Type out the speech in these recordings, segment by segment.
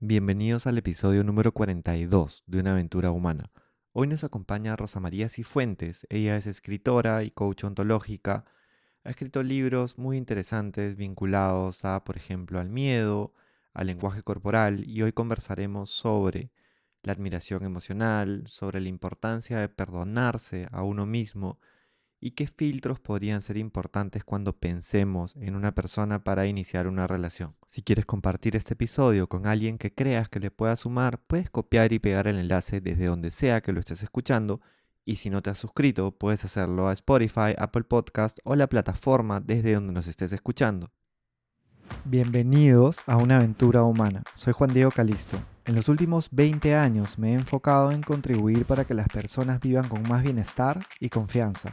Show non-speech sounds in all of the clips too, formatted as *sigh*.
Bienvenidos al episodio número 42 de Una aventura humana. Hoy nos acompaña Rosa María Cifuentes. Ella es escritora y coach ontológica. Ha escrito libros muy interesantes vinculados a, por ejemplo, al miedo, al lenguaje corporal y hoy conversaremos sobre la admiración emocional, sobre la importancia de perdonarse a uno mismo y qué filtros podrían ser importantes cuando pensemos en una persona para iniciar una relación. Si quieres compartir este episodio con alguien que creas que le pueda sumar, puedes copiar y pegar el enlace desde donde sea que lo estés escuchando y si no te has suscrito, puedes hacerlo a Spotify, Apple Podcast o la plataforma desde donde nos estés escuchando. Bienvenidos a una aventura humana. Soy Juan Diego Calisto. En los últimos 20 años me he enfocado en contribuir para que las personas vivan con más bienestar y confianza.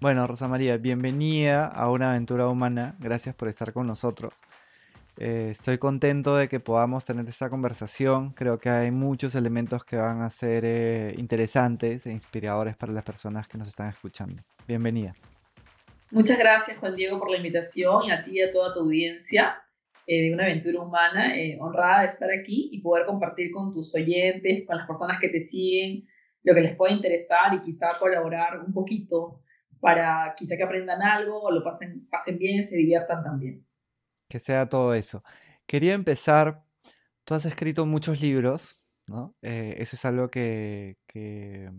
Bueno, Rosa María, bienvenida a una aventura humana. Gracias por estar con nosotros. Eh, estoy contento de que podamos tener esta conversación. Creo que hay muchos elementos que van a ser eh, interesantes e inspiradores para las personas que nos están escuchando. Bienvenida. Muchas gracias, Juan Diego, por la invitación y a ti y a toda tu audiencia eh, de una aventura humana. honrada de estar aquí y poder compartir con tus oyentes, con las personas que te siguen, lo que les pueda interesar y quizá colaborar un poquito para quizá que aprendan algo o lo pasen, pasen bien se diviertan también. Que sea todo eso. Quería empezar, tú has escrito muchos libros, ¿no? Eh, eso es algo que, que,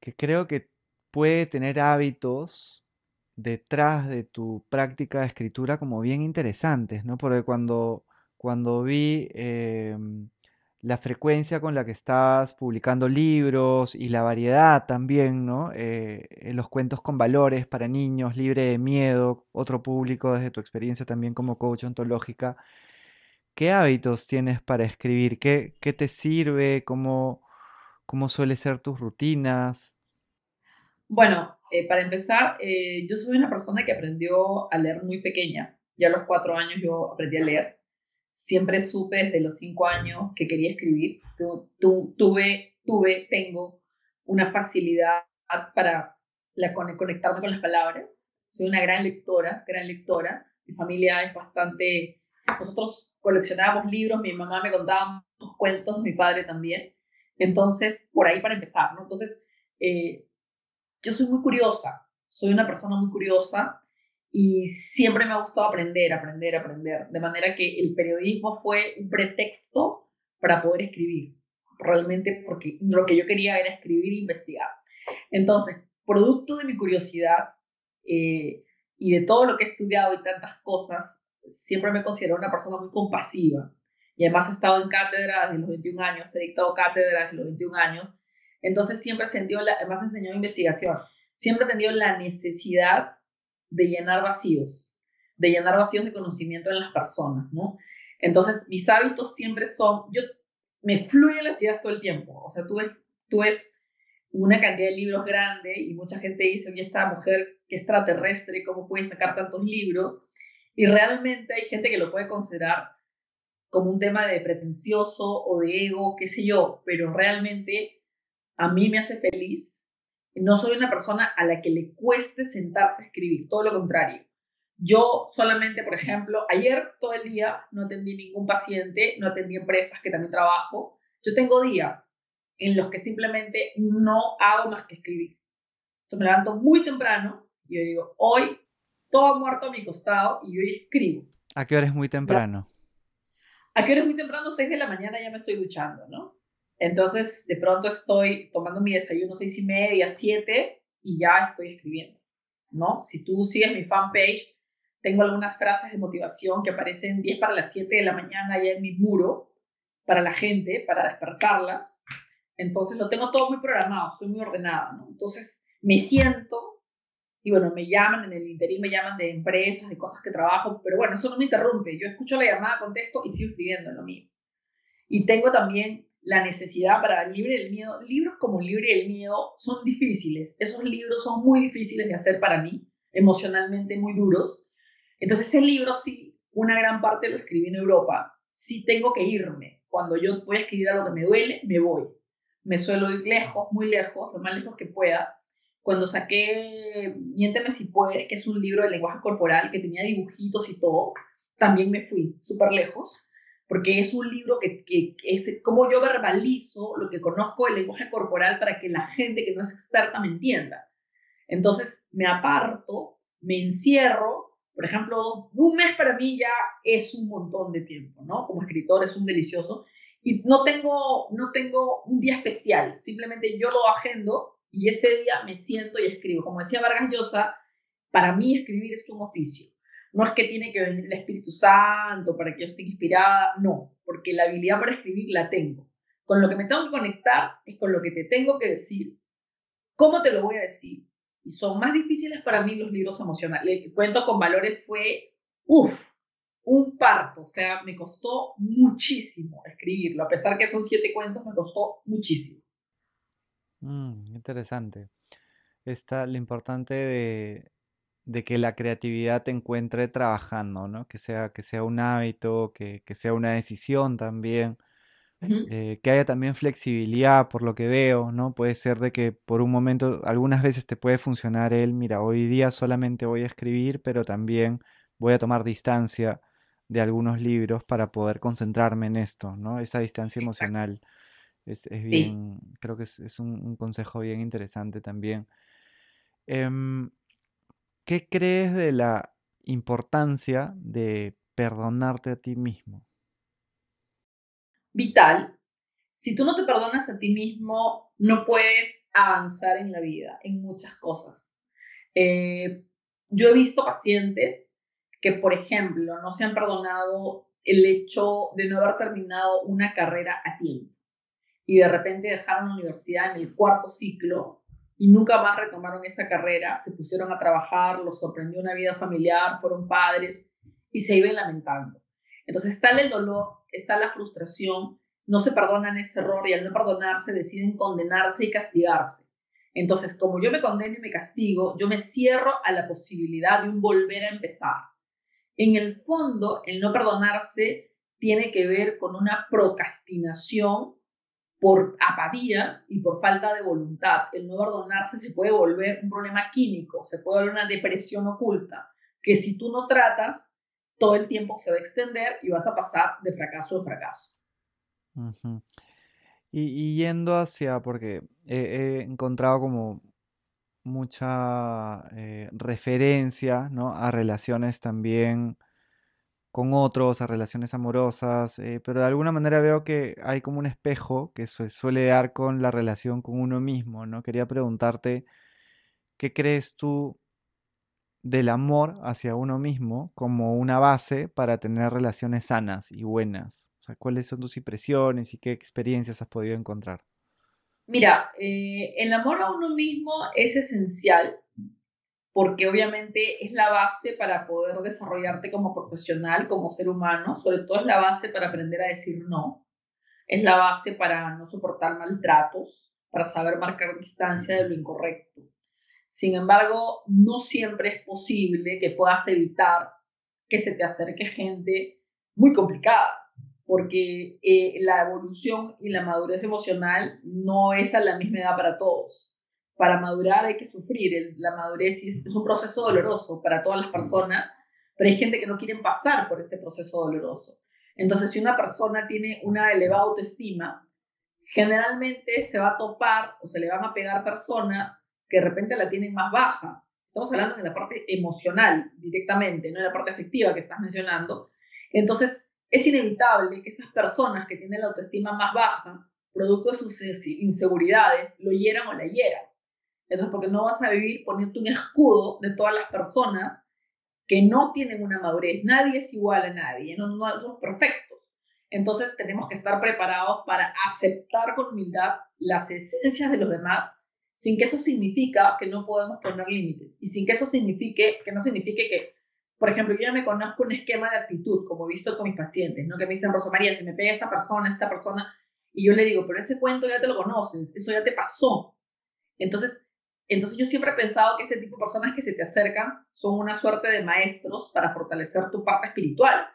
que creo que puede tener hábitos detrás de tu práctica de escritura como bien interesantes, ¿no? Porque cuando, cuando vi em, la frecuencia con la que estás publicando libros y la variedad también, ¿no? Eh, los cuentos con valores para niños, libre de miedo, otro público desde tu experiencia también como coach ontológica. ¿Qué hábitos tienes para escribir? ¿Qué, qué te sirve? ¿Cómo, ¿Cómo suelen ser tus rutinas? Bueno, eh, para empezar, eh, yo soy una persona que aprendió a leer muy pequeña. Ya a los cuatro años yo aprendí a leer siempre supe desde los cinco años que quería escribir. tuve, tuve, tengo una facilidad para la, conectarme con las palabras. Soy una gran lectora, gran lectora. Mi familia es bastante... Nosotros coleccionábamos libros, mi mamá me contaba muchos cuentos, mi padre también. Entonces, por ahí para empezar, ¿no? Entonces, eh, yo soy muy curiosa, soy una persona muy curiosa y siempre me ha gustado aprender, aprender, aprender. De manera que el periodismo fue un pretexto para poder escribir, realmente porque lo que yo quería era escribir e investigar. Entonces, producto de mi curiosidad eh, y de todo lo que he estudiado y tantas cosas, siempre me considero una persona muy compasiva. Y además he estado en cátedra desde los 21 años, he dictado cátedra desde los 21 años. Entonces siempre he sentido, además he enseñado investigación, siempre he tenido la necesidad de llenar vacíos, de llenar vacíos de conocimiento en las personas, ¿no? Entonces, mis hábitos siempre son, yo me fluyen las ideas todo el tiempo, o sea, tú ves, tú ves una cantidad de libros grande y mucha gente dice, oye, esta mujer que extraterrestre, ¿cómo puede sacar tantos libros? Y realmente hay gente que lo puede considerar como un tema de pretencioso o de ego, qué sé yo, pero realmente a mí me hace feliz no soy una persona a la que le cueste sentarse a escribir, todo lo contrario. Yo solamente, por ejemplo, ayer todo el día no atendí ningún paciente, no atendí empresas que también trabajo. Yo tengo días en los que simplemente no hago más que escribir. Entonces me levanto muy temprano y yo digo, hoy todo muerto a mi costado y hoy escribo. ¿A qué hora es muy temprano? ¿A qué hora es muy temprano? 6 de la mañana ya me estoy duchando, ¿no? Entonces, de pronto estoy tomando mi desayuno seis y media, siete, y ya estoy escribiendo, ¿no? Si tú sigues mi fanpage, tengo algunas frases de motivación que aparecen 10 para las 7 de la mañana ya en mi muro para la gente, para despertarlas. Entonces, lo tengo todo muy programado, soy muy ordenada, ¿no? Entonces, me siento y bueno, me llaman en el interín, me llaman de empresas, de cosas que trabajo, pero bueno, eso no me interrumpe. Yo escucho la llamada, contesto y sigo escribiendo en lo mío. Y tengo también la necesidad para Libre del Miedo, libros como Libre del Miedo son difíciles. Esos libros son muy difíciles de hacer para mí, emocionalmente muy duros. Entonces ese libro sí, una gran parte lo escribí en Europa. Sí tengo que irme. Cuando yo voy a escribir algo que me duele, me voy. Me suelo ir lejos, muy lejos, lo más lejos que pueda. Cuando saqué Miénteme si puedes, que es un libro de lenguaje corporal que tenía dibujitos y todo, también me fui súper lejos porque es un libro que, es como yo verbalizo lo que conozco del lenguaje corporal para que la gente que no es experta me entienda. Entonces me aparto, me encierro, por ejemplo, un mes para mí ya es un montón de tiempo, ¿no? Como escritor es un delicioso y no tengo, no tengo un día especial, simplemente yo lo agendo y ese día me siento y escribo. Como decía Vargas Llosa, para mí escribir es un oficio. No es que tiene que venir el Espíritu Santo para que yo esté inspirada, no, porque la habilidad para escribir la tengo. Con lo que me tengo que conectar es con lo que te tengo que decir, cómo te lo voy a decir. Y son más difíciles para mí los libros emocionales. El cuento con valores fue, uff, un parto. O sea, me costó muchísimo escribirlo. A pesar que son siete cuentos, me costó muchísimo. Mm, interesante. Está lo importante de, de que la creatividad te encuentre trabajando, ¿no? Que sea, que sea un hábito, que, sea una decisión también, eh, que haya también flexibilidad por lo que veo, ¿no? Puede ser de que por un momento, algunas veces te puede funcionar el, mira, hoy día solamente voy a escribir, pero también voy a tomar distancia de algunos libros para poder concentrarme en esto, ¿no? Esa distancia emocional es, bien, creo que es, un, consejo bien interesante también. Em, ¿Qué crees de la importancia de perdonarte a ti mismo? Vital. Si tú no te perdonas a ti mismo, no puedes avanzar en la vida, en muchas cosas. Eh, yo he visto pacientes que, por ejemplo, no se han perdonado el hecho de no haber terminado una carrera a tiempo y de repente dejaron la universidad en el cuarto ciclo y nunca más retomaron esa carrera, se pusieron a trabajar, los sorprendió una vida familiar, fueron padres y se iban lamentando. Entonces está el dolor, está la frustración, no se perdonan ese error y al no perdonarse deciden condenarse y castigarse. Entonces, como yo me condeno y me castigo, yo me cierro a la posibilidad de un volver a empezar. En el fondo, el no perdonarse tiene que ver con una procrastinación por apatía y por falta de voluntad. El no perdonarse se puede volver un problema químico, se puede volver una depresión oculta, que si tú no tratas, todo el tiempo se va a extender y vas a pasar de fracaso a fracaso. y, yendo hacia, porque he, encontrado como mucha eh, referencia ¿no? a relaciones también con otros, a relaciones amorosas, eh, pero de alguna manera veo que hay como un espejo que se suele dar con la relación con uno mismo, ¿no? Quería preguntarte, ¿qué crees tú del amor hacia uno mismo como una base para tener relaciones sanas y buenas? O sea, ¿cuáles son tus impresiones y qué experiencias has podido encontrar? Mira, eh, el amor a uno mismo es esencial porque obviamente es la base para poder desarrollarte como profesional, como ser humano, sobre todo es la base para aprender a decir no, es la base para no soportar maltratos, para saber marcar distancia de lo incorrecto. Sin embargo, no siempre es posible que puedas evitar que se te acerque gente muy complicada, porque eh, la evolución y la madurez emocional no es a la misma edad para todos para madurar hay que sufrir. la madurez es, un proceso doloroso para todas las personas, pero hay gente que no quiere pasar por este proceso doloroso. Entonces, si una persona tiene una elevada autoestima, generalmente se va a topar o se le van a pegar personas que de repente la tienen más baja. Estamos hablando de la parte emocional directamente, no de la parte afectiva que estás mencionando. Entonces, es inevitable que esas personas que tienen la autoestima más baja, producto de sus inseguridades, lo hieran o la hieran. Entonces, porque no vas a vivir poniendo un escudo de todas las personas que no tienen una madurez. Nadie es igual a nadie, no, no somos perfectos. Entonces, tenemos que estar preparados para aceptar con humildad las esencias de los demás, sin que eso significa que no podemos poner límites y sin que eso signifique, que no signifique que, por ejemplo, yo ya me conozco un esquema de actitud, como he visto con mis pacientes, ¿no? Que me dicen, Rosa María, si me pega esta persona, esta persona, Y yo le digo, pero ese cuento ya te lo conoces, eso ya te pasó. Entonces, entonces yo siempre he pensado que ese tipo de personas que se te acercan son una suerte de maestros para fortalecer tu parte espiritual,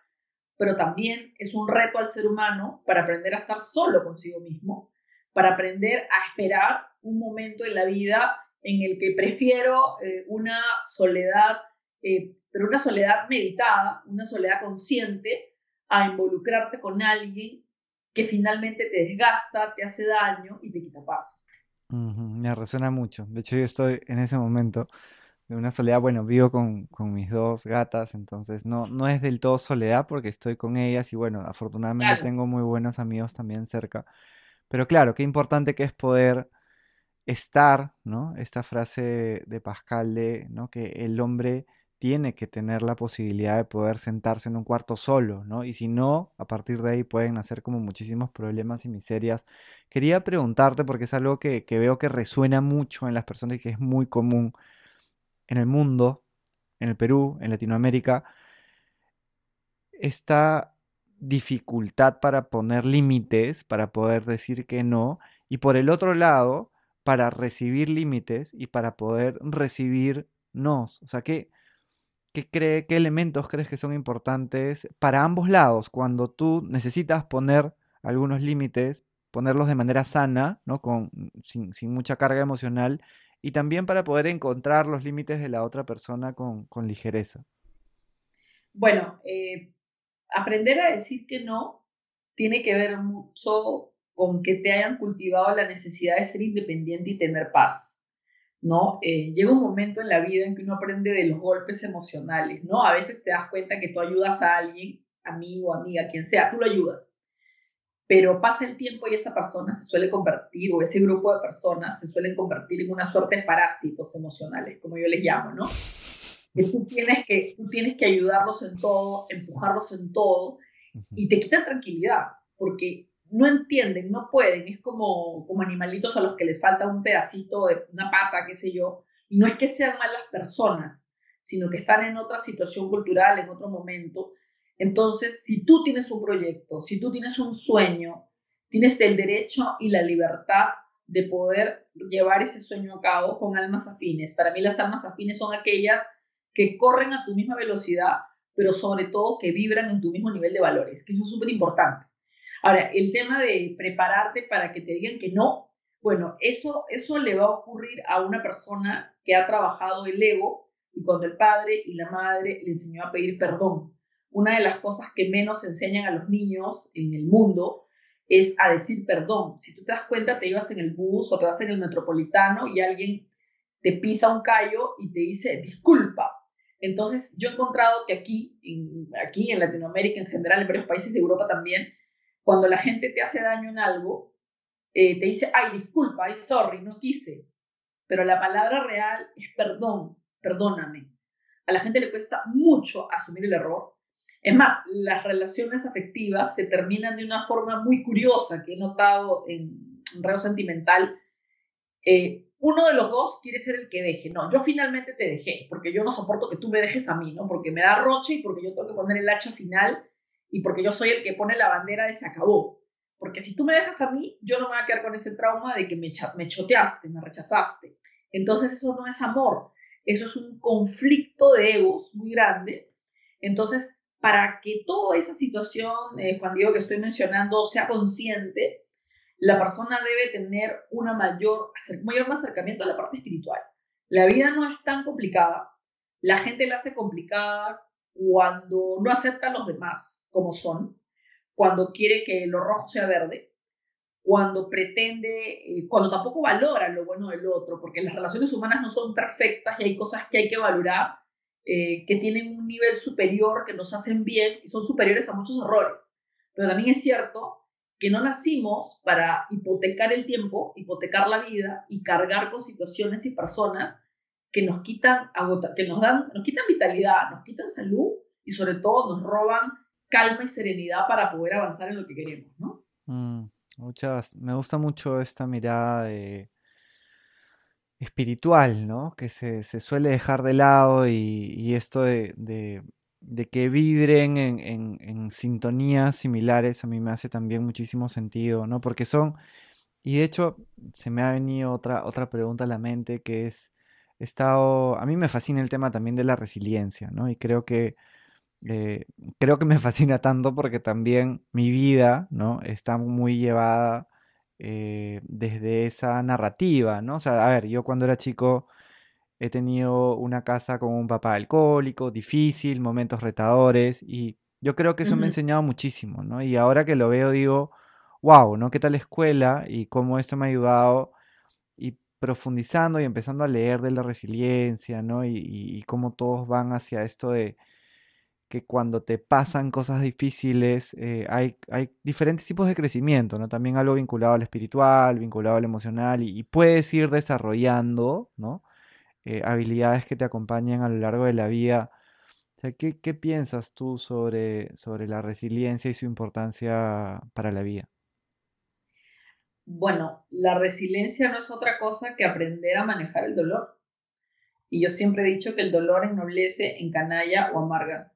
pero también es un reto al ser humano para aprender a estar solo consigo mismo, para aprender a esperar un momento en la vida en el que prefiero eh, una soledad, eh, pero una soledad meditada, una soledad consciente, a involucrarte con alguien que finalmente te desgasta, te hace daño y te quita paz. Me resuena mucho. De hecho, yo estoy en ese momento de una soledad. Bueno, vivo con, mis dos gatas, entonces no, no es del todo soledad porque estoy con ellas y bueno, afortunadamente tengo muy buenos amigos también cerca. Pero claro, qué importante que es poder estar, ¿no? Esta frase de Pascal de, ¿no? Que el hombre tiene que tener la posibilidad de poder sentarse en un cuarto solo, ¿no? Y si no, a partir de ahí pueden nacer como muchísimos problemas y miserias. Quería preguntarte, porque es algo que, que veo que resuena mucho en las personas y que es muy común en el mundo, en el Perú, en Latinoamérica, esta dificultad para poner límites, para poder decir que no, y por el otro lado, para recibir límites y para poder recibir nos. O sea, ¿qué, qué, cree, ¿qué elementos crees que son importantes para ambos lados cuando tú necesitas poner algunos límites, ponerlos de manera sana, ¿no? Con, sin, mucha carga emocional, y también para poder encontrar los límites de la otra persona con, ligereza? Bueno, eh, aprender a decir que no tiene que ver mucho con que te hayan cultivado la necesidad de ser independiente y tener paz, ¿no? Eh, llega un momento en la vida en que uno aprende de los golpes emocionales, ¿no? A veces te das cuenta que tú ayudas a alguien, amigo, amiga, quien sea, tú lo ayudas, pero pasa el tiempo y esa persona se suele convertir, o ese grupo de personas se suelen convertir en una suerte de parásitos emocionales, como yo les llamo, ¿no? Que tú tienes que, tú tienes que ayudarlos en todo, empujarlos en todo, y te quitan tranquilidad, porque no entienden, no pueden, es como, como animalitos a los que les falta un pedacito de una pata, qué sé yo, y no es que sean malas personas, sino que están en otra situación cultural, en otro momento. Entonces, si tú tienes un proyecto, si tú tienes un sueño, tienes el derecho y la libertad de poder llevar ese sueño a cabo con almas afines. Para mí las almas afines son aquellas que corren a tu misma velocidad, pero sobre todo que vibran en tu mismo nivel de valores, que eso es súper importante. Ahora, el tema de prepararte para que te digan que no, bueno, eso, eso le va a ocurrir a una persona que ha trabajado el ego y cuando el padre y la madre le enseñó a pedir perdón. Una de las cosas que menos enseñan a los niños en el mundo es a decir perdón. Si tú te das cuenta, te ibas en el bus o te vas en el metropolitano y alguien te pisa un callo y te dice disculpa. Entonces, yo he encontrado que aquí, aquí en Latinoamérica en general, en varios países de Europa también, cuando la gente te hace daño en algo, eh, te dice, ay, disculpa, ay, sorry, no quise. Pero la palabra real es perdón, perdóname. A la gente le cuesta mucho asumir el error. Es más, las relaciones afectivas se terminan de una forma muy curiosa que he notado en, en Sentimental. Eh, uno de los dos quiere ser el que deje. No, yo finalmente te dejé, porque yo no soporto que tú me dejes a mí, ¿no? Porque me da roche y porque yo tengo que poner el hacha final y porque yo soy el que pone la bandera de se acabó. Porque si tú me dejas a mí, yo no me voy a quedar con ese trauma de que me, me choteaste, me rechazaste. Entonces eso no es amor, eso es un conflicto de egos muy grande. Entonces, para que toda esa situación, eh, Juan Diego, que estoy mencionando, sea consciente, la persona debe tener una mayor, mayor acercamiento a la parte espiritual. La vida no es tan complicada, la gente la hace complicada cuando no acepta a los demás como son, cuando quiere que lo rojo sea verde, cuando pretende, eh, cuando tampoco valora lo bueno del otro, porque las relaciones humanas no son perfectas y hay cosas que hay que valorar, eh, que tienen un nivel superior, que nos hacen bien y son superiores a muchos errores. Pero también es cierto que no nacimos para hipotecar el tiempo, hipotecar la vida y cargar con situaciones y personas que nos quitan, que nos dan, nos quitan vitalidad, nos quitan salud y sobre todo nos roban calma y serenidad para poder avanzar en lo que queremos, ¿no? Mm, muchas, me gusta mucho esta mirada espiritual, ¿no? Que se, suele dejar de lado y, esto de, de que vibren en, en, en, sintonías similares, a mí me hace también muchísimo sentido, ¿no? Porque son, y de hecho se me ha venido otra, otra pregunta a la mente que es, he estado, a mí me fascina el tema también de la resiliencia, ¿no? Y creo que, eh, creo que me *laughs* fascina tanto porque también mi vida, ¿no? Está muy llevada eh, desde esa narrativa, ¿no? O sea, a ver, yo cuando era chico he tenido una casa con un papá alcohólico, difícil, momentos retadores, y yo creo que eso me ha enseñado muchísimo, ¿no? Y ahora que lo veo digo, wow, ¿no? ¿Qué tal la escuela y cómo esto me ha ayudado? Profundizando y empezando a leer de la resiliencia, ¿no? Y, y cómo todos van hacia esto de que cuando te pasan cosas difíciles eh, hay, hay, diferentes tipos de crecimiento, ¿no? También algo vinculado al espiritual, vinculado al emocional y, puedes ir desarrollando, ¿no? Eh, habilidades que te acompañen a lo largo de la vida. O sea, ¿qué, ¿qué, piensas tú sobre, sobre la resiliencia y su importancia para la vida? Bueno, la resiliencia no es otra cosa que aprender a manejar el dolor. Y yo siempre he dicho que el dolor ennoblece, encanalla o amarga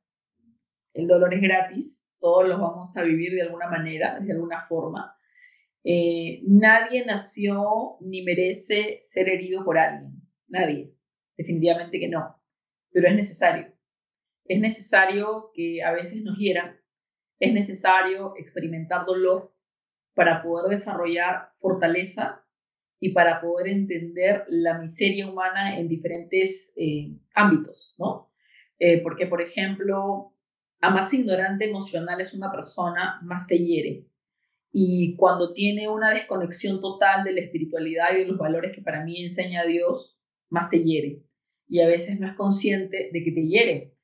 el dolor es gratis, todos lo vamos a vivir de alguna manera, de alguna forma. Eh, nadie nació ni merece ser herido por alguien, nadie, definitivamente que no, pero es necesario. Es necesario que a veces nos hieran, es necesario experimentar dolor para poder desarrollar fortaleza y para poder entender la miseria humana en diferentes eh, ámbitos, ¿no? Eh, porque, por ejemplo, a más ignorante emocional es una persona, más te hiere. Y cuando tiene una desconexión total de la espiritualidad y de los valores que para mí enseña Dios, más te hiere. Y a veces no es consciente de que te hiere.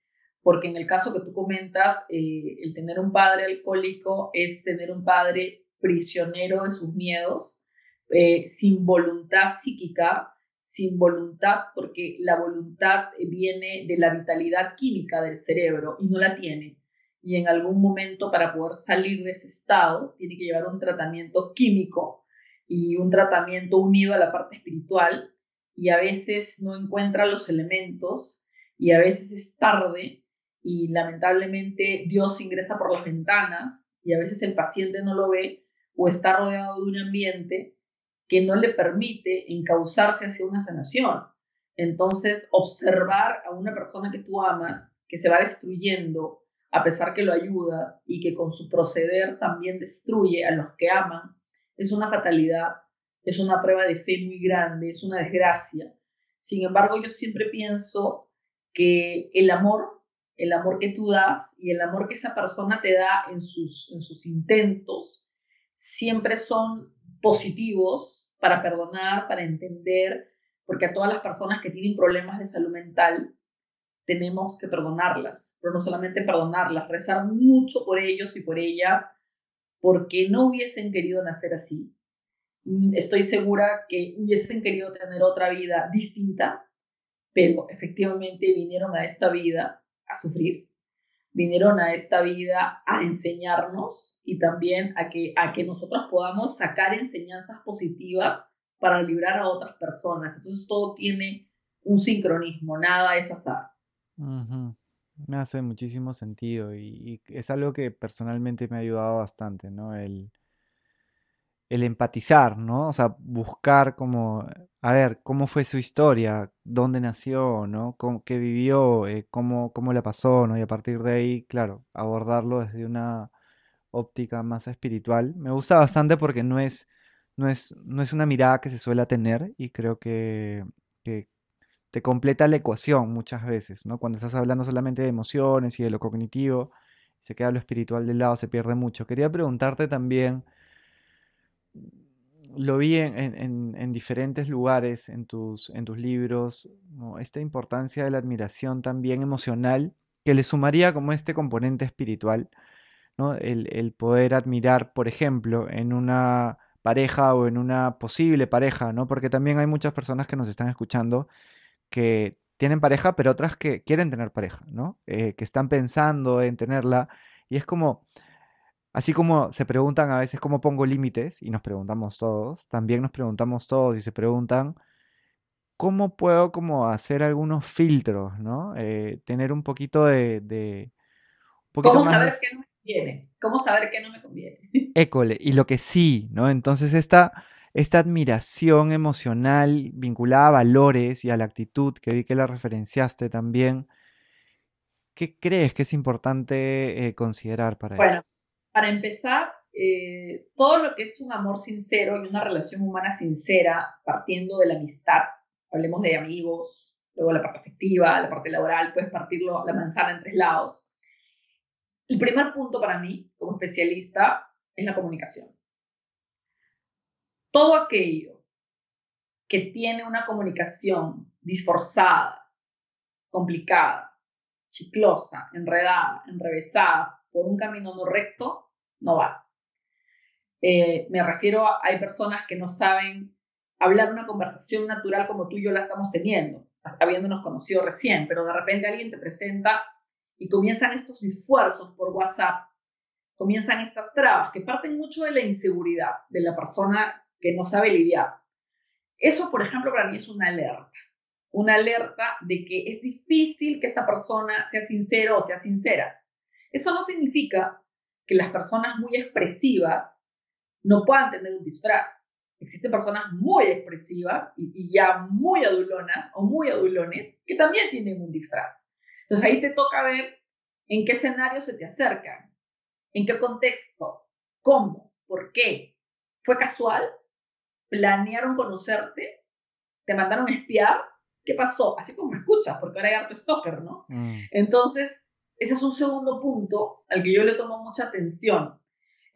Porque en el caso que tú comentas, eh, el tener un padre alcohólico es tener un padre prisionero de sus miedos, eh, sin voluntad psíquica, sin voluntad, porque la voluntad viene de la vitalidad química del cerebro y no la tiene. Y en algún momento para poder salir de ese estado tiene que llevar un tratamiento químico y un tratamiento unido a la parte espiritual y a veces no encuentra los elementos y a veces es tarde y lamentablemente Dios ingresa por las ventanas y a veces el paciente no lo ve o está rodeado de un ambiente que no le permite encauzarse hacia una sanación. Entonces, observar a una persona que tú amas, que se va destruyendo a pesar que lo ayudas y que con su proceder también destruye a los que aman, es una fatalidad, es una prueba de fe muy grande, es una desgracia. Sin embargo, yo siempre pienso que el amor, el amor que tú das y el amor que esa persona te da en sus, en sus intentos, siempre son positivos para perdonar, para entender, porque a todas las personas que tienen problemas de salud mental tenemos que perdonarlas, pero no solamente perdonarlas, rezar mucho por ellos y por ellas, porque no hubiesen querido nacer así. Estoy segura que hubiesen querido tener otra vida distinta, pero efectivamente vinieron a esta vida a sufrir vinieron a esta vida a enseñarnos y también a que, a que nosotros podamos sacar enseñanzas positivas para librar a otras personas. Entonces todo tiene un sincronismo, nada es azar. Me hace muchísimo sentido y, y, es algo que personalmente me ha ayudado bastante, ¿no? El, el empatizar, ¿no? O sea, buscar como, a ver, cómo fue su historia, dónde nació, ¿no? Cómo, qué vivió, eh, cómo, cómo la pasó, ¿no? Y a partir de ahí, claro, abordarlo desde una óptica más espiritual. Me gusta bastante porque no es, no es, no es una mirada que se suele tener y creo que, que te completa la ecuación muchas veces, ¿no? Cuando estás hablando solamente de emociones y de lo cognitivo, se queda lo espiritual de lado, se pierde mucho. Quería preguntarte también lo vi en, diferentes lugares en tus, en tus libros, esta importancia de la admiración también emocional, que le sumaría como este componente espiritual, ¿no? el, poder admirar, por ejemplo, en una pareja o en una posible pareja, ¿no? porque también hay muchas personas que nos están escuchando que tienen pareja, pero otras que quieren tener pareja, ¿no? Eh, que están pensando en tenerla, y es como Así como se preguntan a veces cómo pongo límites, y nos preguntamos todos, también nos preguntamos todos y se preguntan ¿cómo puedo como hacer algunos filtros, ¿no? Eh, tener un poquito de... ¿Cómo saber qué no me conviene? ¿Cómo saber qué no me conviene? *laughs* École, y lo que sí, ¿no? Entonces esta, esta admiración emocional vinculada a valores y a la actitud, que vi que la referenciaste también, ¿qué crees que es importante eh, considerar para eso? Para empezar, eh, todo lo que es un amor sincero y una relación humana sincera, partiendo de la amistad, hablemos de amigos, luego la parte afectiva, la parte laboral, puedes partirlo la manzana en tres lados. El primer punto para mí, como especialista, es la comunicación. Todo aquello que tiene una comunicación disforzada, complicada, chiclosa, enredada, enrevesada por un camino no recto, no va. Eh, me refiero a, hay personas que no saben hablar una conversación natural como tú y yo la estamos teniendo, habiéndonos conocido recién, pero de repente alguien te presenta y comienzan estos esfuerzos por WhatsApp, comienzan estas trabas que parten mucho de la inseguridad de la persona que no sabe lidiar. Eso, por ejemplo, para mí es una alerta, una alerta de que es difícil que esa persona sea sincero o sea sincera. Eso no significa que las personas muy expresivas no puedan tener un disfraz. Existen personas muy expresivas y, ya muy adulonas o muy adulones que también tienen un disfraz. Entonces ahí te toca ver en qué escenario se te acercan, en qué contexto, cómo, por qué. ¿Fue casual? ¿Planearon conocerte? ¿Te mandaron a espiar? ¿Qué pasó? Así como me escuchas, porque ahora hay harto stalker, ¿no? Mm. Entonces, ese es un segundo punto al que yo le tomo mucha atención.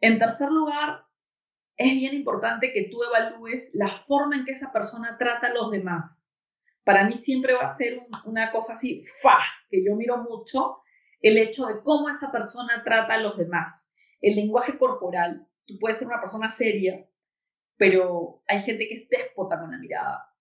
En tercer lugar, es bien importante que tú evalúes la forma en que esa persona trata a los demás. Para mí siempre va a ser una cosa así, fa, que yo miro mucho, el hecho de cómo esa persona trata a los demás. El lenguaje corporal, tú puedes ser una persona seria, pero hay gente que es déspota con la mirada,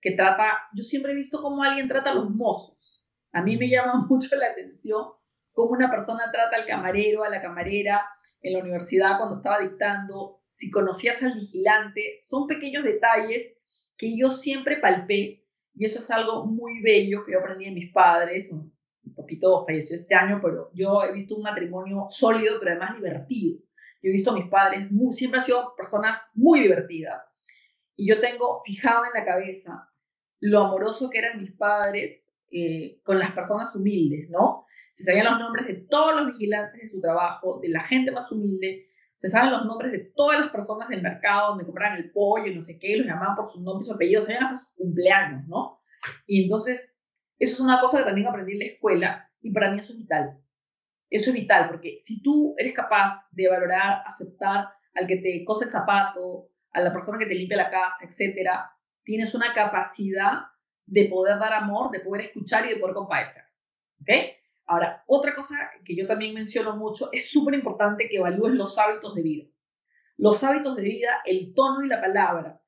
que trata, yo siempre he visto cómo alguien trata a los mozos. A mí me llama *laughs* mucho la atención cómo una persona trata al camarero, a la camarera en la universidad cuando estaba dictando, si conocías al vigilante, son pequeños detalles que yo siempre palpé y eso es algo muy bello que yo aprendí de mis padres. Un poquito falleció este año, pero yo he visto un matrimonio sólido, pero además divertido. Yo he visto a mis padres, muy, siempre han sido personas muy divertidas. Y yo tengo fijado en la cabeza lo amoroso que eran mis padres eh, con las personas humildes, ¿no? se sabían los nombres de todos los vigilantes de su trabajo, de la gente más humilde, se saben los nombres de todas las personas del mercado donde compraban el pollo y no sé qué, los llamaban por sus nombres y apellidos, sabían hasta sus cumpleaños, ¿no? Y entonces, eso es una cosa que también aprendí en la escuela y para mí eso es vital. Eso es vital porque si tú eres capaz de valorar, aceptar al que te cose el zapato, a la persona que te limpia la casa, etcétera, tienes una capacidad de poder dar amor, de poder escuchar y de poder compadecer. ¿Ok? Ahora, otra cosa que yo también menciono mucho, es súper importante que evalúes los hábitos de vida. Los hábitos de vida, el tono y la palabra.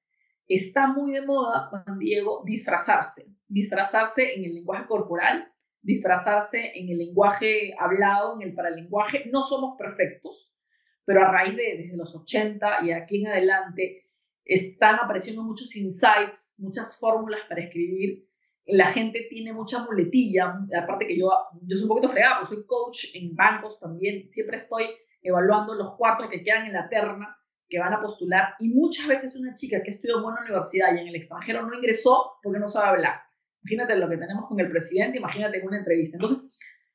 Está muy de moda, Juan Diego, disfrazarse. Disfrazarse en el lenguaje corporal, disfrazarse en el lenguaje hablado, en el paralenguaje. No somos perfectos, pero a raíz de desde los 80 y aquí en adelante están apareciendo muchos insights, muchas fórmulas para escribir la gente tiene mucha muletilla, aparte que yo, yo soy un poquito fregado, pues soy coach en bancos también, siempre estoy evaluando los cuatro que quedan en la terna que van a postular y muchas veces una chica que estudió en buena universidad y en el extranjero no ingresó porque no sabe hablar. Imagínate lo que tenemos con el presidente, imagínate en una entrevista. Entonces,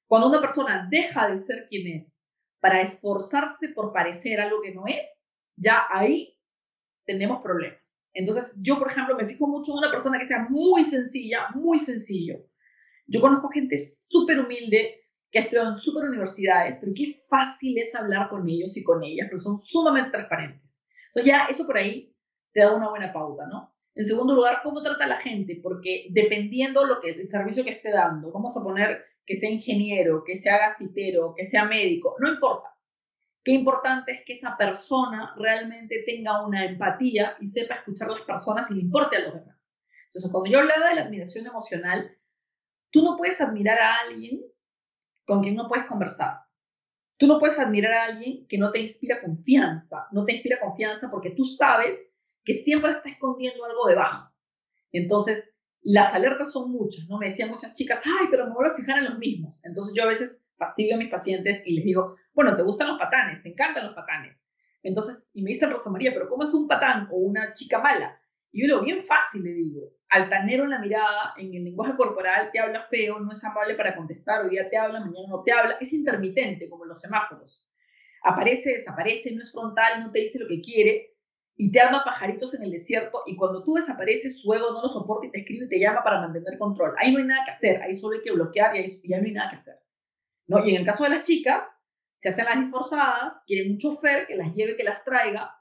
cuando una persona deja de ser quien es para esforzarse por parecer algo que no es, ya ahí tenemos problemas. Entonces, yo, por ejemplo, me fijo mucho en una persona que sea muy sencilla, muy sencillo. Yo conozco gente súper humilde que ha estudiado en súper universidades, pero qué fácil es hablar con ellos y con ellas, porque son sumamente transparentes. Entonces, ya eso por ahí te da una buena pauta, ¿no? En segundo lugar, cómo trata la gente, porque dependiendo lo que el servicio que esté dando, vamos a poner que sea ingeniero, que sea gasfitero, que sea médico, no importa. Qué importante es que esa persona realmente tenga una empatía y sepa escuchar a las personas y le importe a los demás. Entonces, cuando yo hablaba de la admiración emocional, tú no puedes admirar a alguien con quien no puedes conversar. Tú no puedes admirar a alguien que no te inspira confianza. No te inspira confianza porque tú sabes que siempre está escondiendo algo debajo. Entonces, las alertas son muchas, ¿no? Me decían muchas chicas, ay, pero me voy a fijar en los mismos. Entonces yo a veces fastidio a mis pacientes y les digo, bueno, ¿te gustan los patanes? ¿Te encantan los patanes? Entonces, y me dicen, Rosa María, pero ¿cómo es un patán o una chica mala? Y yo lo bien fácil, le digo, altanero en la mirada, en el lenguaje corporal, te habla feo, no es amable para contestar, hoy día te habla, mañana no te habla, es intermitente, como los semáforos. Aparece, desaparece, no es frontal, no te dice lo que quiere, y te arma pajaritos en el desierto, y cuando tú desapareces, su ego no lo soporta y te escribe y te llama para mantener control. Ahí no hay nada que hacer, ahí solo hay que bloquear y ahí ya no hay nada que hacer. ¿No? Y en el caso de las chicas, se hacen las disforzadas, quieren un chofer que las lleve, que las traiga,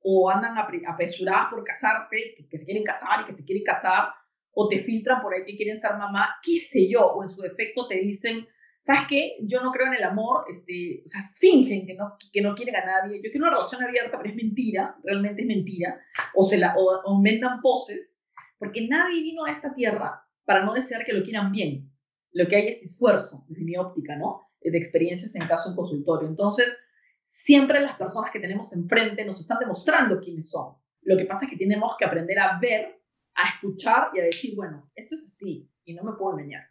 o andan apresuradas por casarte, que, se quieren casar y que se quieren casar, o te filtran por ahí que quieren ser mamá, qué sé yo, o en su defecto te dicen, ¿sabes qué? Yo no creo en el amor, este, o sea, fingen que no, que no quieren a nadie, yo quiero una relación abierta, pero es mentira, realmente es mentira, o, se la, o, inventan poses, porque nadie vino a esta tierra para no desear que lo quieran bien. Lo que hay es esfuerzo, desde mi óptica, ¿no? De experiencias en caso en consultorio. Entonces, siempre las personas que tenemos enfrente nos están demostrando quiénes son. Lo que pasa es que tenemos que aprender a ver, a escuchar y a decir, bueno, esto es así y no me puedo engañar.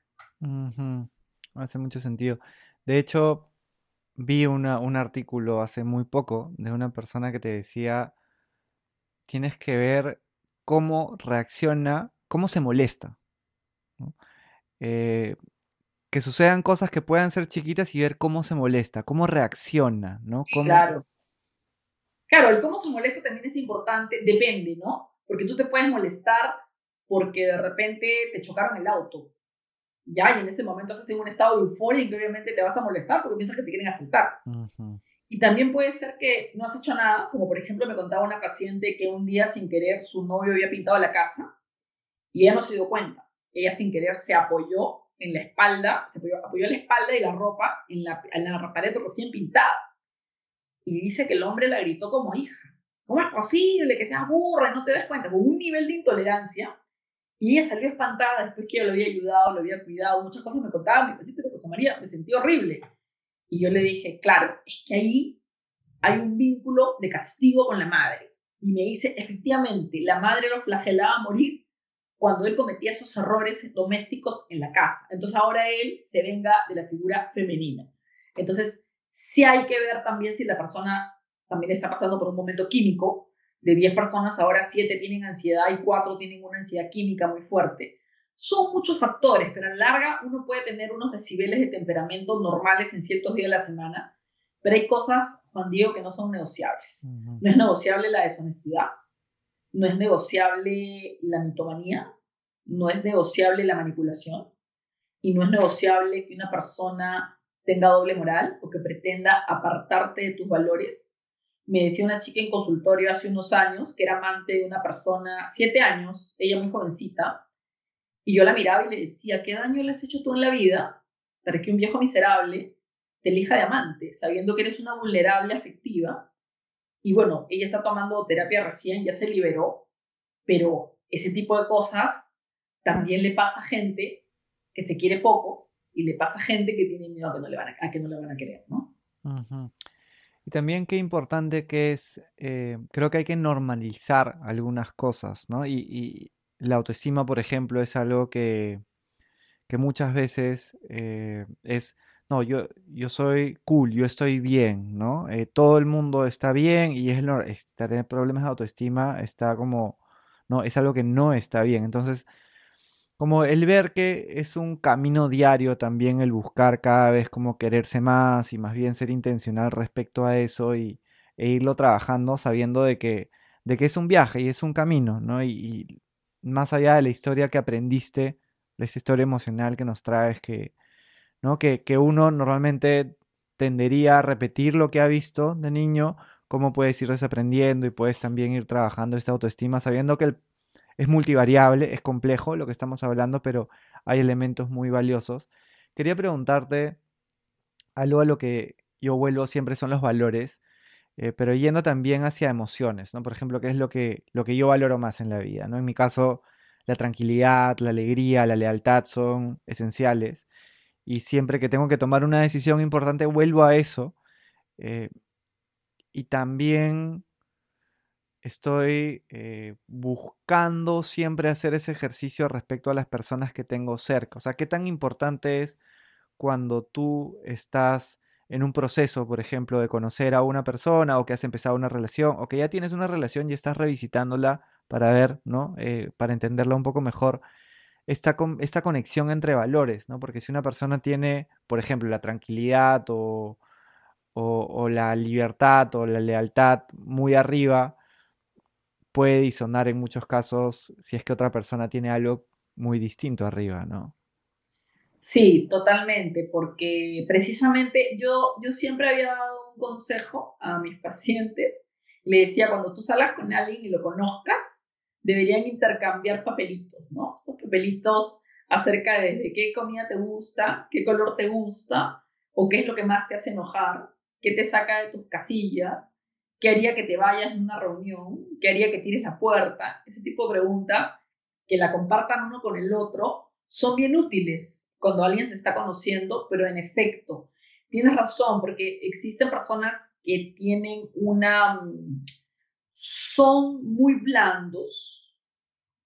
Hace mucho sentido. De hecho, vi un artículo hace muy poco de una persona que te decía, tienes que ver cómo reacciona, cómo se molesta. Eh, que sucedan cosas que puedan ser chiquitas y ver cómo se molesta, cómo reacciona, ¿no? Claro. Claro, el cómo se molesta también es importante, depende, ¿no? Porque tú te puedes molestar porque de repente te chocaron el auto, ya, y en ese momento estás en un estado de euforia y que obviamente te vas a molestar porque piensas que te quieren asaltar. Y también puede ser que no has hecho nada, como por ejemplo me contaba una paciente que un día sin querer su novio había pintado la casa y ella no se dio cuenta. Ella sin querer se apoyó en la espalda, se apoyó, apoyó la espalda y la ropa en la, en la pared recién pintada. Y dice que el hombre la gritó como hija. ¿Cómo es posible que seas burra y no te des cuenta? Con un nivel de intolerancia. Y ella salió espantada después que yo lo había ayudado, lo había cuidado, muchas cosas me contaba, me decía, pero José María, me sentí horrible. Y yo le dije, claro, es que ahí hay un vínculo de castigo con la madre. Y me dice, efectivamente, la madre lo flagelaba a morir cuando él cometía esos errores domésticos en la casa. Entonces ahora él se venga de la figura femenina. Entonces, sí hay que ver también si la persona también está pasando por un momento químico. De 10 personas, ahora 7 tienen ansiedad y 4 tienen una ansiedad química muy fuerte. Son muchos factores, pero a la larga uno puede tener unos decibeles de temperamento normales en ciertos días de la semana, pero hay cosas, Juan Diego, que no son negociables. No es negociable la deshonestidad, no es negociable la mitomanía, no es negociable la manipulación y no es negociable que una persona tenga doble moral o que pretenda apartarte de tus valores. Me decía una chica en consultorio hace unos años que era amante de una persona, siete años, ella muy jovencita, y yo la miraba y le decía, ¿qué daño le has hecho tú en la vida para que un viejo miserable te elija de amante, sabiendo que eres una vulnerable afectiva y bueno, ella está tomando terapia recién, ya se liberó, pero ese tipo de cosas también le pasa a gente que se quiere poco y le pasa a gente que tiene miedo a que no le van a, que no le van a querer, ¿no? Y también qué importante que es, eh, creo que hay que normalizar algunas cosas, ¿no? Y, la autoestima, por ejemplo, es algo que, que muchas veces eh, es no, yo, yo soy cool, yo estoy bien, ¿no? Eh, todo el mundo está bien y es, tener problemas de autoestima está como, no, es algo que no está bien. Entonces, como el ver que es un camino diario también el buscar cada vez como quererse más y más bien ser intencional respecto a eso y, e irlo trabajando sabiendo de que, de que es un viaje y es un camino, ¿no? Y, más allá de la historia que aprendiste, de esa historia emocional que nos traes, que, que, uno normalmente tendería a repetir lo que ha visto de niño, cómo puedes ir desaprendiendo y puedes también ir trabajando esta autoestima sabiendo que es multivariable, es complejo lo que estamos hablando, pero hay elementos muy valiosos. Quería preguntarte algo a lo que yo vuelvo siempre son los valores, eh, pero yendo también hacia emociones, ¿no? Por ejemplo, ¿qué es lo que, lo que yo valoro más en la vida? ¿no? En mi caso, la tranquilidad, la alegría, la lealtad son esenciales y siempre que tengo que tomar una decisión importante vuelvo a eso. Eh, y también estoy eh, buscando siempre hacer ese ejercicio respecto a las personas que tengo cerca. O sea, ¿qué tan importante es cuando tú estás en un proceso, por ejemplo, de conocer a una persona o que has empezado una relación o que ya tienes una relación y estás revisitándola para ver, ¿no? Eh, para entenderla un poco mejor, esta, esta conexión entre valores, ¿no? Porque si una persona tiene, por ejemplo, la tranquilidad o, o la libertad o la lealtad muy arriba, puede disonar en muchos casos si es que otra persona tiene algo muy distinto arriba, ¿no? Sí, totalmente, porque precisamente yo, yo siempre había dado un consejo a mis pacientes. Le decía, cuando tú salgas con alguien y lo conozcas, deberían intercambiar papelitos, ¿no? Esos papelitos acerca de, qué comida te gusta, qué color te gusta, o qué es lo que más te hace enojar, qué te saca de tus casillas, qué haría que te vayas en una reunión, qué haría que tires la puerta, ese tipo de preguntas que la compartan uno con el otro son bien útiles cuando alguien se está conociendo, pero en efecto, tienes razón, porque existen personas que tienen una, son muy blandos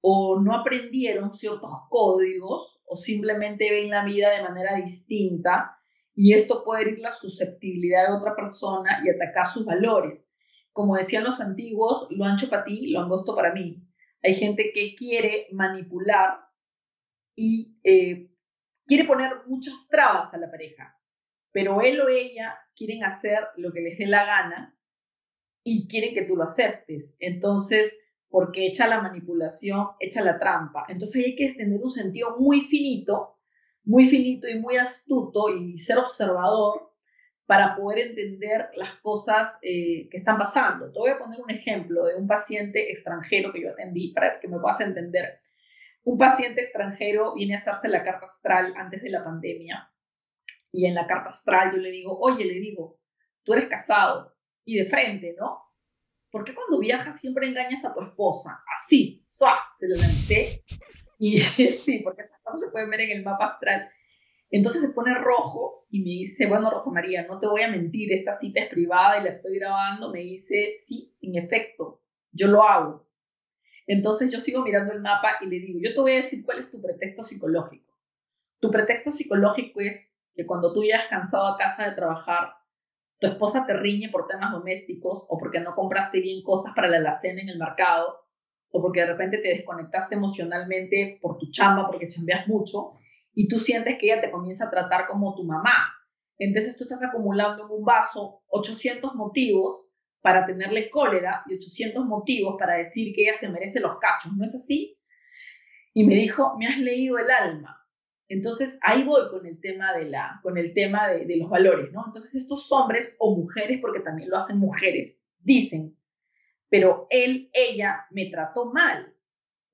o no aprendieron ciertos códigos o simplemente ven la vida de manera distinta y esto puede herir la susceptibilidad de otra persona y atacar sus valores como decían los antiguos, lo ancho para ti, lo angosto para mí. Hay gente que quiere manipular y eh, quiere poner muchas trabas a la pareja, pero él o ella quieren hacer lo que les dé la gana y quieren que tú lo aceptes. Entonces, porque echa la manipulación, echa la trampa. Entonces hay que tener un sentido muy finito, muy finito y muy astuto y ser observador para poder entender las cosas eh, que están pasando. Te voy a poner un ejemplo de un paciente extranjero que yo atendí para que me puedas entender. Un paciente extranjero viene a hacerse la carta astral antes de la pandemia y en la carta astral yo le digo, oye, le digo, tú eres casado y de frente, ¿no? ¿Por qué cuando viajas siempre engañas a tu esposa? Así, ¡suá! Se lo lancé. Y *laughs* sí, porque estas cosas se pueden ver en el mapa astral. Entonces se pone rojo y me dice, bueno, Rosa María, no te voy a mentir, esta cita es privada y la estoy grabando. Me dice, sí, en efecto, yo lo hago. Entonces yo sigo mirando el mapa y le digo, yo te voy a decir cuál es tu pretexto psicológico. Tu pretexto psicológico es que cuando tú has cansado a casa de trabajar, tu esposa te riñe por temas domésticos o porque no compraste bien cosas para la alacena en el mercado o porque de repente te desconectaste emocionalmente por tu chamba porque chambeas mucho y tú sientes que ella te comienza a tratar como tu mamá. Entonces tú estás acumulando en un vaso 800 motivos para tenerle cólera y 800 motivos para decir que ella se merece los cachos, ¿no es así? Y me dijo, me has leído el alma. Entonces ahí voy con el tema de, la, con el tema de, los valores, ¿no? Entonces estos hombres o mujeres, porque también lo hacen mujeres, dicen, pero él, ella me trató mal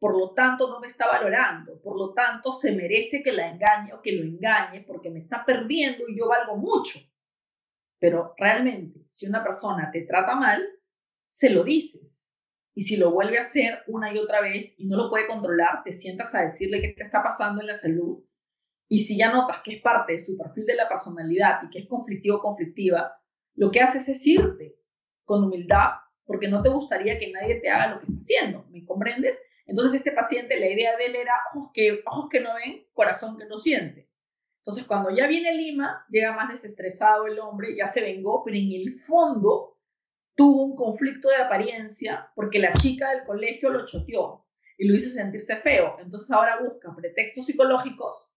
por lo tanto no me está valorando, por lo tanto se merece que la engañe o que lo engañe porque me está perdiendo y yo valgo mucho. Pero realmente, si una persona te trata mal, se lo dices. Y si lo vuelve a hacer una y otra vez y no lo puede controlar, te sientas a decirle qué te está pasando en la salud. Y si ya notas que es parte de su perfil de la personalidad y que es conflictivo o conflictiva, lo que haces es irte con humildad porque no te gustaría que nadie te haga lo que está haciendo. ¿Me comprendes? Entonces este paciente, la idea de él era ojos que, ojos que no ven, corazón que no siente. Entonces cuando ya viene Lima, llega más desestresado el hombre, ya se vengó, pero en el fondo tuvo un conflicto de apariencia porque la chica del colegio lo choteó y lo hizo sentirse feo. Entonces ahora busca pretextos psicológicos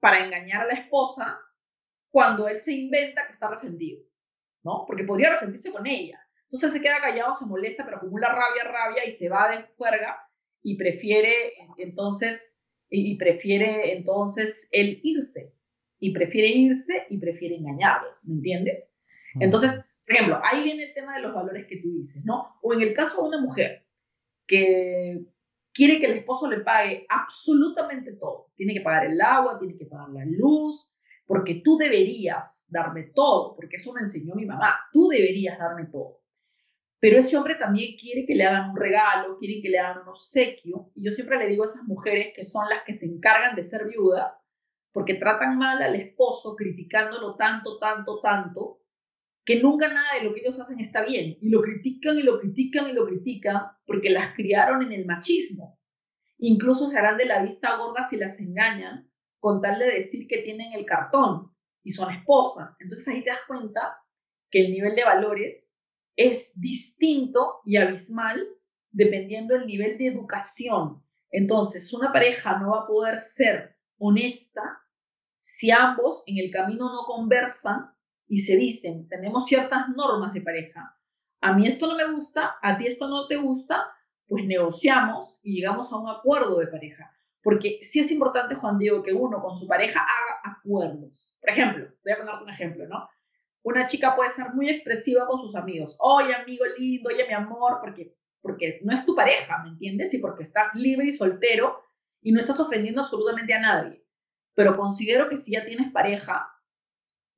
para engañar a la esposa cuando él se inventa que está resentido, ¿no? Porque podría resentirse con ella. Entonces él se queda callado, se molesta, pero acumula rabia, rabia y se va de juerga y prefiere entonces, y prefiere entonces él irse, y prefiere irse y prefiere engañarlo, ¿me entiendes? Entonces, por ejemplo, ahí viene el tema de los valores que tú dices, ¿no? O en el caso de una mujer que quiere que el esposo le pague absolutamente todo, tiene que pagar el agua, tiene que pagar la luz, porque tú deberías darme todo, porque eso me enseñó mi mamá, tú deberías darme todo. Pero ese hombre también quiere que le hagan un regalo, quiere que le hagan un obsequio. Y yo siempre le digo a esas mujeres que son las que se encargan de ser viudas, porque tratan mal al esposo, criticándolo tanto, tanto, tanto, que nunca nada de lo que ellos hacen está bien y lo critican y lo critican y lo critican porque las criaron en el machismo. Incluso se harán de la vista gorda si las engañan con tal de decir que tienen el cartón y son esposas. Entonces ahí te das cuenta que el nivel de valores es distinto y abismal dependiendo del nivel de educación. Entonces, una pareja no va a poder ser honesta si ambos en el camino no conversan y se dicen, tenemos ciertas normas de pareja. A mí esto no me gusta, a ti esto no te gusta, pues negociamos y llegamos a un acuerdo de pareja. Porque sí es importante, Juan Diego, que uno con su pareja haga acuerdos. Por ejemplo, voy a ponerte un ejemplo, ¿no? Una chica puede ser muy expresiva con sus amigos. Oye, amigo lindo, oye, mi amor, porque, porque no es tu pareja, ¿me entiendes? Y porque estás libre y soltero y no estás ofendiendo absolutamente a nadie. Pero considero que si ya tienes pareja,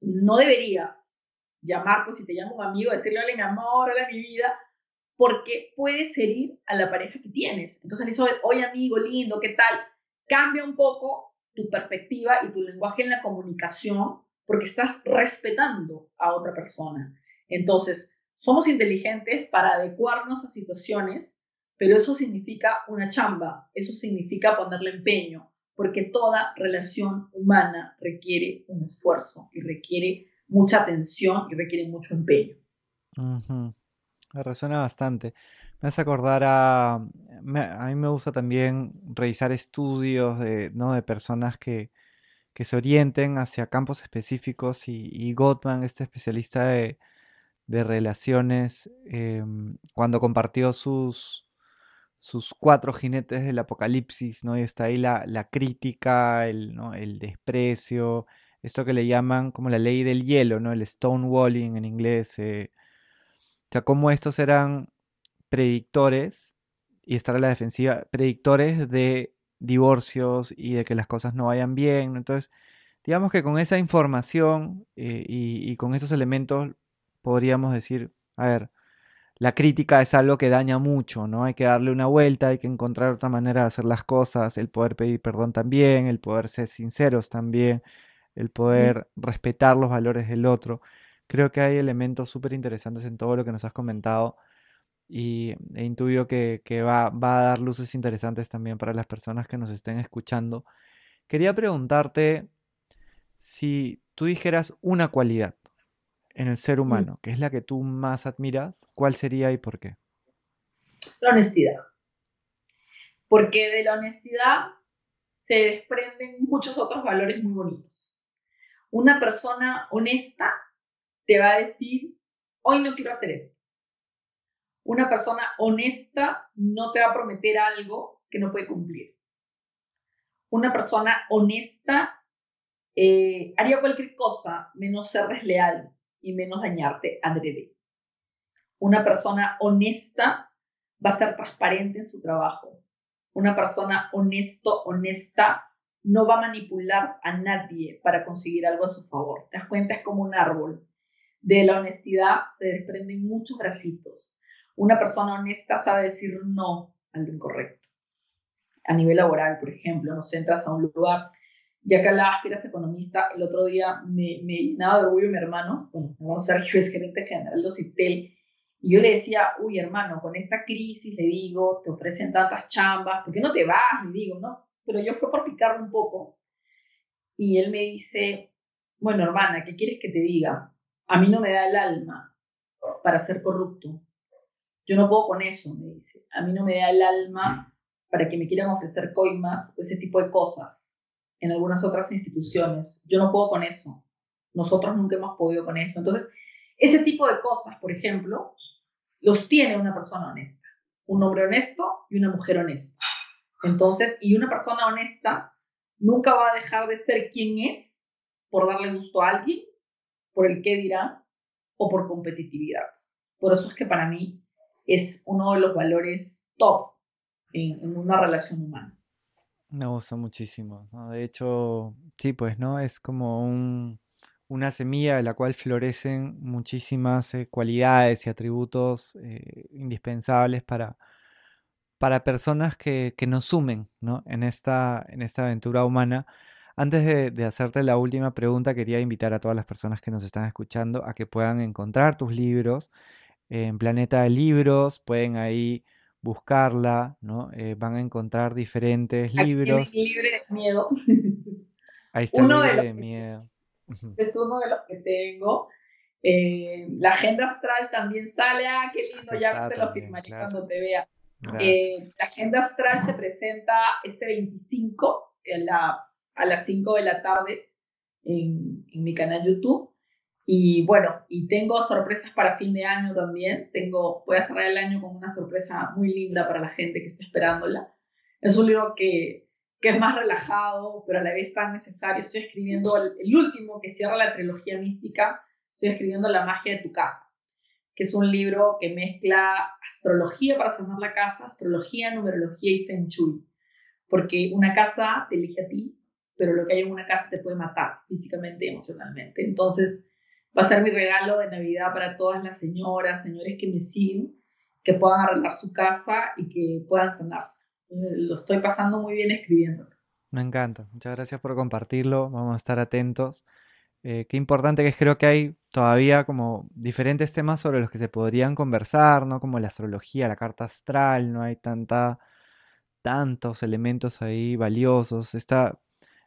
no deberías llamar, pues si te llama un amigo, decirle, hola, mi amor, hola, mi vida, porque puedes herir a la pareja que tienes. Entonces le dice, oye, amigo lindo, ¿qué tal? Cambia un poco tu perspectiva y tu lenguaje en la comunicación porque estás respetando a otra persona. Entonces, somos inteligentes para adecuarnos a situaciones, pero eso significa una chamba, eso significa ponerle empeño, porque toda relación humana requiere un esfuerzo y requiere mucha atención y requiere mucho empeño. Me resuena bastante. Me hace acordar a... a mí me gusta también revisar estudios de, ¿no? de personas que, que se orienten hacia campos específicos y, Gottman, este especialista de, relaciones, em, cuando compartió sus, sus cuatro jinetes del apocalipsis, ¿no? Y está ahí la, crítica, el, el desprecio, esto que le llaman como la ley del hielo, ¿no? El stonewalling en inglés. Eh, o sea, cómo estos eran predictores, y estar a la defensiva, predictores de divorcios y de que las cosas no vayan bien. Entonces, digamos que con esa información eh, y, con esos elementos podríamos decir, a ver, la crítica es algo que daña mucho, ¿no? Hay que darle una vuelta, hay que encontrar otra manera de hacer las cosas, el poder pedir perdón también, el poder ser sinceros también, el poder respetar los valores del otro. Creo que hay elementos súper interesantes en todo lo que nos has comentado y e intuyo que, va, va, a dar luces interesantes también para las personas que nos estén escuchando. Quería preguntarte si tú dijeras una cualidad en el ser mm. humano, que es la que tú más admiras, ¿cuál sería y por qué? La honestidad. Porque de la honestidad se desprenden muchos otros valores muy bonitos. Una persona honesta te va a decir, hoy no quiero hacer esto una persona honesta no te va a prometer algo que no puede cumplir. Una persona honesta eh, haría cualquier cosa menos ser desleal y menos dañarte adrede. Una persona honesta va a ser transparente en su trabajo. Una persona honesto, honesta, no va a manipular a nadie para conseguir algo a su favor. Te das cuenta, es como un árbol. De la honestidad se desprenden muchos bracitos una persona honesta sabe decir no a lo incorrecto. A nivel laboral, por ejemplo, nos entras a un lugar, ya que hablabas que eras economista, el otro día me, me llenaba de orgullo mi hermano, bueno, mi hermano Sergio *laughs* es gerente general de CITEL, y yo le decía, uy, hermano, con esta crisis, le digo, te ofrecen tantas chambas, ¿por qué no te vas? Le digo, ¿no? Pero yo fue por picarle un poco. Y él me dice, bueno, hermana, ¿qué quieres que te diga? A mí no me da el alma para ser corrupto. Yo no puedo con eso, me dice. A mí no me da el alma para que me quieran ofrecer coimas o ese tipo de cosas en algunas otras instituciones. Yo no puedo con eso. Nosotros nunca hemos podido con eso. Entonces, ese tipo de cosas, por ejemplo, los tiene una persona honesta. Un hombre honesto y una mujer honesta. Entonces, y una persona honesta nunca va a dejar de ser quien es por darle gusto a alguien, por el qué dirá o por competitividad. Por eso es que para mí es uno de los valores top en, una relación humana. Me gusta muchísimo. De hecho, sí, pues, ¿no? Es como una semilla de la cual florecen muchísimas eh, cualidades y atributos eh, indispensables para, para personas que, nos sumen ¿no? en, esta, en esta aventura humana. Antes de, hacerte la última pregunta, quería invitar a todas las personas que nos están escuchando a que puedan encontrar tus libros en Planeta de Libros, pueden ahí buscarla, ¿no? Eh, van a encontrar diferentes libros. libre de miedo. *laughs* Ahí está uno libre de, miedo. Es uno de los que tengo. Eh, la agenda astral también sale, ah, qué lindo, ya te lo firmaré cuando te vea. Eh, la agenda astral se presenta este 25 a las, a las 5 de la tarde en, en mi canal YouTube. Y bueno, y tengo sorpresas para fin de año también. Tengo, voy a cerrar el año con una sorpresa muy linda para la gente que está esperándola. Es un libro que, que es más relajado, pero a la vez tan necesario. Estoy escribiendo el, el, último que cierra la trilogía mística. Estoy escribiendo La magia de tu casa, que es un libro que mezcla astrología para sanar la casa, astrología, numerología y feng shui. Porque una casa te elige a ti, pero lo que hay en una casa te puede matar físicamente y emocionalmente. Entonces, va a ser mi regalo de Navidad para todas las señoras, señores que me siguen, que puedan arreglar su casa y que puedan sanarse. Entonces, lo estoy pasando muy bien escribiendo. Me encanta. Muchas gracias por compartirlo. Vamos a estar atentos. Eh, qué importante que es, creo que hay todavía como diferentes temas sobre los que se podrían conversar, ¿no? Como la astrología, la carta astral, no hay tanta, tantos elementos ahí valiosos. Esta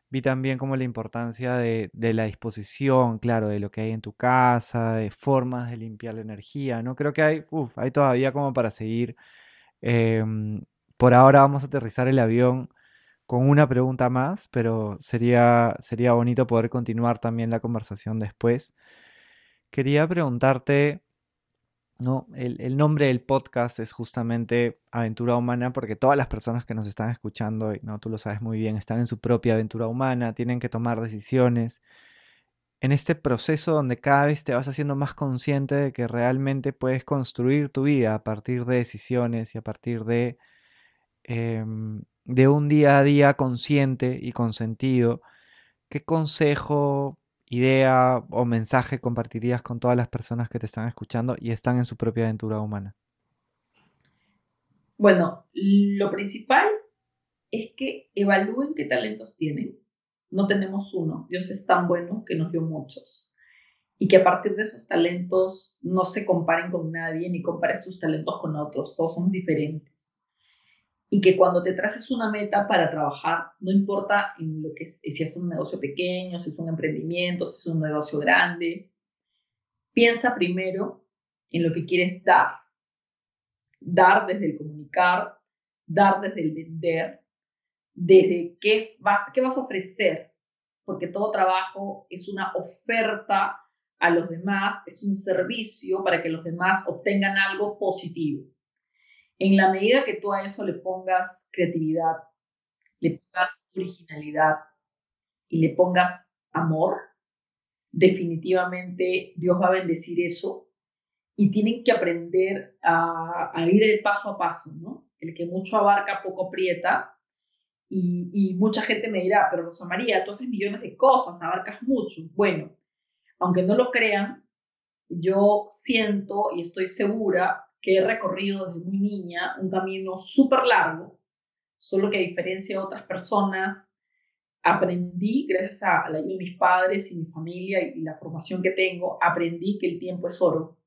Vi también como la importancia de, la disposición, claro, de lo que hay en tu casa, de formas de limpiar la energía, ¿no? Creo que hay, hay todavía como para seguir. Em, por ahora vamos a aterrizar el avión con una pregunta más, pero sería, sería bonito poder continuar también la conversación después. Quería preguntarte ¿no? El, nombre del podcast es justamente Aventura Humana porque todas las personas que nos están escuchando, ¿no? tú lo sabes muy bien, están en su propia aventura humana, tienen que tomar decisiones. En este proceso donde cada vez te vas haciendo más consciente de que realmente puedes construir tu vida a partir de decisiones y a partir de, em, de un día a día consciente y con sentido, ¿qué consejo idea o mensaje compartirías con todas las personas que te están escuchando y están en su propia aventura humana? Bueno, lo principal es que evalúen qué talentos tienen. No tenemos uno, Dios es tan bueno que nos dio muchos. Y que a partir de esos talentos no se comparen con nadie ni compares tus talentos con otros, todos somos diferentes y que cuando te traces una meta para trabajar, no importa si es un negocio pequeño, si es un emprendimiento, si es un negocio grande, piensa primero en lo que quieres dar. Dar desde el comunicar, dar desde el vender, desde qué vas, qué vas a ofrecer, porque todo trabajo es una oferta a los demás, es un servicio para que los demás obtengan algo positivo. En la medida que tú a eso le pongas creatividad, le pongas originalidad y le pongas amor, definitivamente Dios va a bendecir eso y tienen que aprender a, ir el paso a paso, ¿no? El que mucho abarca, poco aprieta. Y, y, mucha gente me dirá, pero Rosa María, tú haces millones de cosas, abarcas mucho. Bueno, aunque no lo crean, yo siento y estoy segura que he recorrido desde muy niña, un camino súper largo, solo que a diferencia de otras personas, aprendí, gracias a la ayuda de mis padres y mi familia y la formación que tengo, aprendí que el tiempo es oro.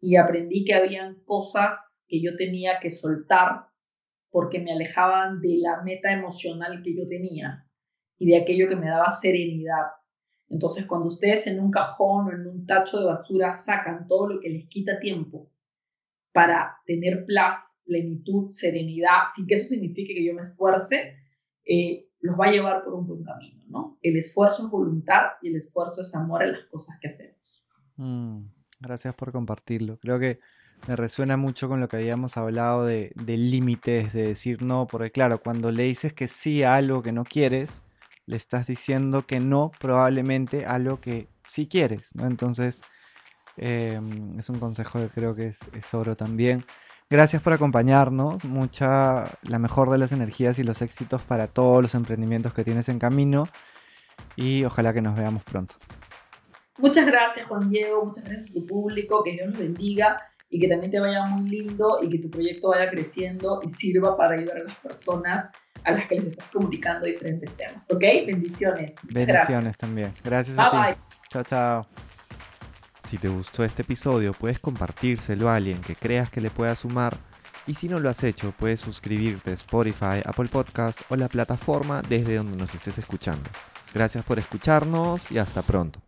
Y aprendí que habían cosas que yo tenía que soltar porque me alejaban de la meta emocional que yo tenía y de aquello que me daba serenidad. Entonces, cuando ustedes en un cajón o en un tacho de basura sacan todo lo que les quita tiempo para tener plaza, plenitud, serenidad, sin que eso signifique que yo me esfuerce, eh, los va a llevar por un buen camino, ¿no? El esfuerzo es voluntad y el esfuerzo es amor a las cosas que hacemos. Mm, gracias por compartirlo. Creo que me resuena mucho con lo que habíamos hablado de, de límites, de decir no, porque claro, cuando le dices que sí a algo que no quieres, le estás diciendo que no probablemente a algo que sí quieres, ¿no? Entonces, Em, es un consejo que creo que es, oro también. Gracias por acompañarnos. Mucha, la mejor de las energías y los éxitos para todos los emprendimientos que tienes en camino. Y ojalá que nos veamos pronto. Muchas gracias, Juan Diego. Muchas gracias a tu público. Que Dios los bendiga y que también te vaya muy lindo y que tu proyecto vaya creciendo y sirva para ayudar a las personas a las que les estás comunicando diferentes temas, ¿ok? Bendiciones. Bendiciones también. Gracias bye a ti. Bye. Chao, chao. Si te gustó este episodio, puedes compartírselo a alguien que creas que le pueda sumar. Y si no lo has hecho, puedes suscribirte a Spotify, Apple Podcast o la plataforma desde donde nos estés escuchando. Gracias por escucharnos y hasta pronto.